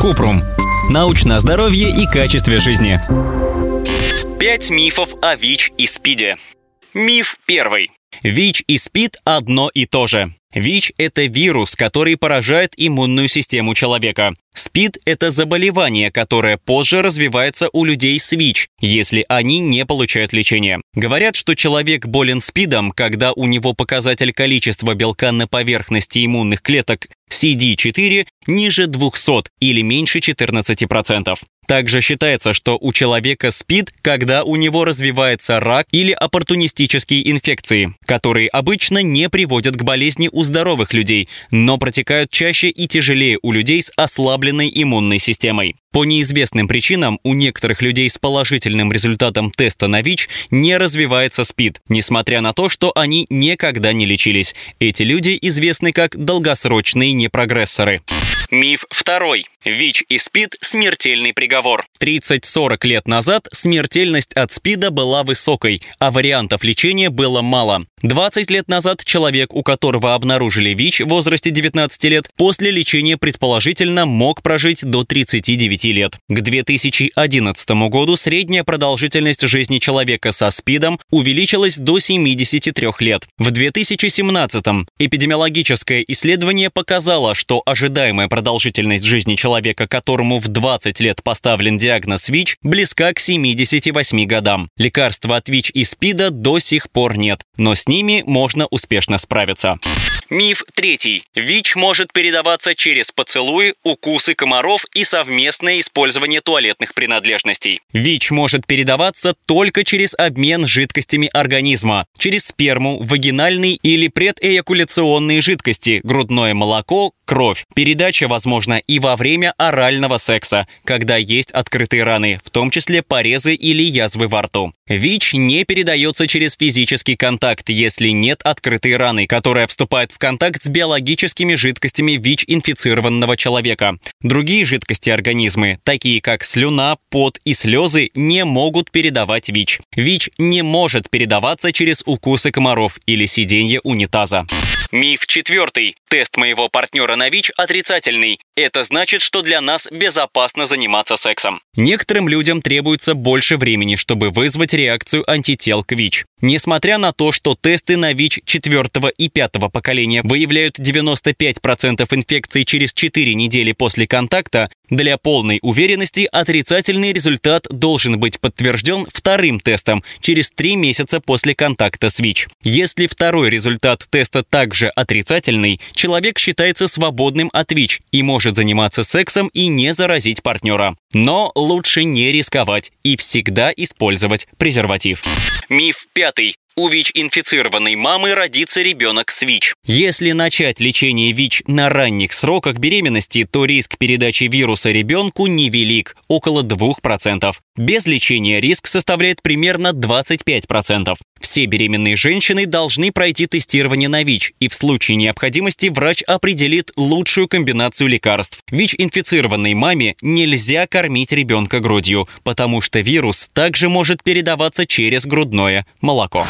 Купрум. Научное здоровье и качестве жизни. Пять мифов о ВИЧ и СПИДе. Миф первый. ВИЧ и СПИД одно и то же. ВИЧ – это вирус, который поражает иммунную систему человека. СПИД – это заболевание, которое позже развивается у людей с ВИЧ, если они не получают лечения. Говорят, что человек болен СПИДом, когда у него показатель количества белка на поверхности иммунных клеток CD4 ниже 200 или меньше 14%. Также считается, что у человека спид, когда у него развивается рак или оппортунистические инфекции, которые обычно не приводят к болезни у здоровых людей, но протекают чаще и тяжелее у людей с ослабленной иммунной системой. По неизвестным причинам у некоторых людей с положительным результатом теста на ВИЧ не развивается СПИД, несмотря на то, что они никогда не лечились. Эти люди известны как долгосрочные непрогрессоры. Миф второй. ВИЧ и СПИД – смертельный приговор. 30-40 лет назад смертельность от СПИДа была высокой, а вариантов лечения было мало. 20 лет назад человек, у которого обнаружили ВИЧ в возрасте 19 лет, после лечения предположительно мог прожить до 39 лет. К 2011 году средняя продолжительность жизни человека со СПИДом увеличилась до 73 лет. В 2017 эпидемиологическое исследование показало, что ожидаемая продолжительность жизни человека, которому в 20 лет поставлен диагноз ВИЧ, близка к 78 годам. Лекарства от ВИЧ и СПИДа до сих пор нет, но с ними можно успешно справиться. Миф третий. ВИЧ может передаваться через поцелуи, укусы комаров и совместное использование туалетных принадлежностей. ВИЧ может передаваться только через обмен жидкостями организма, через сперму, вагинальные или предэякуляционные жидкости, грудное молоко, кровь. Передача возможна и во время орального секса, когда есть открытые раны, в том числе порезы или язвы во рту. ВИЧ не передается через физический контакт, если нет открытой раны, которая вступает в контакт с биологическими жидкостями ВИЧ-инфицированного человека. Другие жидкости организмы, такие как слюна, пот и слезы, не могут передавать ВИЧ. ВИЧ не может передаваться через укусы комаров или сиденье унитаза. Миф четвертый. Тест моего партнера на ВИЧ отрицательный. Это значит, что для нас безопасно заниматься сексом. Некоторым людям требуется больше времени, чтобы вызвать реакцию антител к ВИЧ. Несмотря на то, что тесты на ВИЧ четвертого и пятого поколения выявляют 95% инфекций через 4 недели после контакта, для полной уверенности отрицательный результат должен быть подтвержден вторым тестом через 3 месяца после контакта с ВИЧ. Если второй результат теста также отрицательный, человек считается свободным от ВИЧ и может заниматься сексом и не заразить партнера. Но лучше не рисковать и всегда использовать презерватив. Миф пятый. У ВИЧ-инфицированной мамы родится ребенок с ВИЧ. Если начать лечение ВИЧ на ранних сроках беременности, то риск передачи вируса ребенку невелик – около 2%. Без лечения риск составляет примерно 25%. Все беременные женщины должны пройти тестирование на ВИЧ, и в случае необходимости врач определит лучшую комбинацию лекарств. ВИЧ-инфицированной маме нельзя кормить ребенка грудью, потому что вирус также может передаваться через грудное молоко.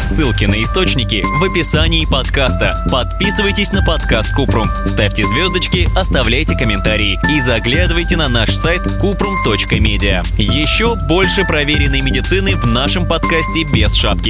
Ссылки на источники в описании подкаста. Подписывайтесь на подкаст Купрум, ставьте звездочки, оставляйте комментарии и заглядывайте на наш сайт kuprum.media. Еще больше проверенной медицины в нашем подкасте без шапки.